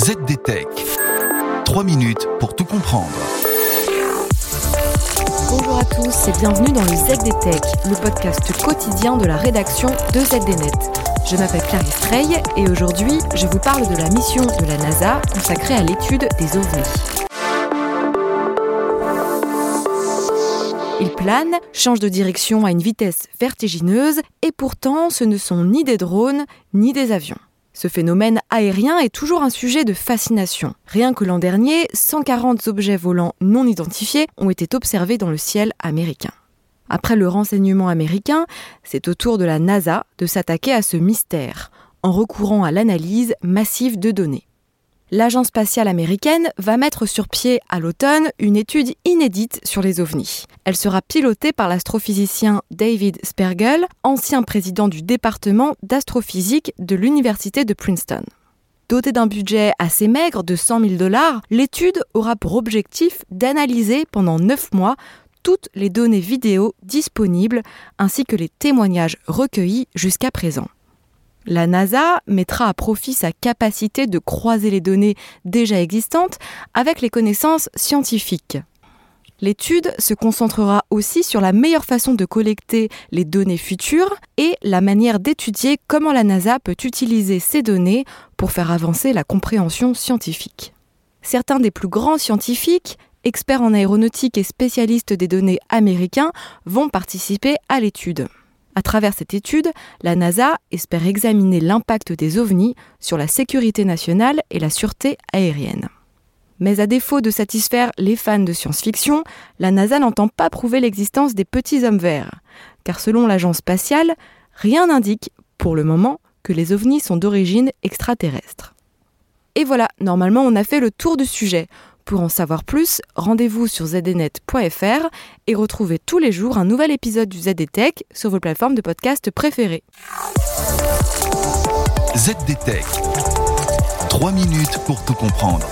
ZDTech. 3 minutes pour tout comprendre. Bonjour à tous et bienvenue dans le ZDTech, le podcast quotidien de la rédaction de ZDNet. Je m'appelle Clarisse Trey et aujourd'hui, je vous parle de la mission de la NASA consacrée à l'étude des ovnis. Ils planent, changent de direction à une vitesse vertigineuse et pourtant ce ne sont ni des drones ni des avions. Ce phénomène aérien est toujours un sujet de fascination. Rien que l'an dernier, 140 objets volants non identifiés ont été observés dans le ciel américain. Après le renseignement américain, c'est au tour de la NASA de s'attaquer à ce mystère en recourant à l'analyse massive de données l'Agence spatiale américaine va mettre sur pied à l'automne une étude inédite sur les ovnis. Elle sera pilotée par l'astrophysicien David Spergel, ancien président du département d'astrophysique de l'Université de Princeton. Dotée d'un budget assez maigre de 100 000 dollars, l'étude aura pour objectif d'analyser pendant 9 mois toutes les données vidéo disponibles ainsi que les témoignages recueillis jusqu'à présent. La NASA mettra à profit sa capacité de croiser les données déjà existantes avec les connaissances scientifiques. L'étude se concentrera aussi sur la meilleure façon de collecter les données futures et la manière d'étudier comment la NASA peut utiliser ces données pour faire avancer la compréhension scientifique. Certains des plus grands scientifiques, experts en aéronautique et spécialistes des données américains, vont participer à l'étude. À travers cette étude, la NASA espère examiner l'impact des ovnis sur la sécurité nationale et la sûreté aérienne. Mais à défaut de satisfaire les fans de science-fiction, la NASA n'entend pas prouver l'existence des petits hommes verts, car selon l'agence spatiale, rien n'indique, pour le moment, que les ovnis sont d'origine extraterrestre. Et voilà, normalement on a fait le tour du sujet. Pour en savoir plus, rendez-vous sur zdnet.fr et retrouvez tous les jours un nouvel épisode du ZDTech sur vos plateformes de podcast préférées. ZDTech. 3 minutes pour tout comprendre.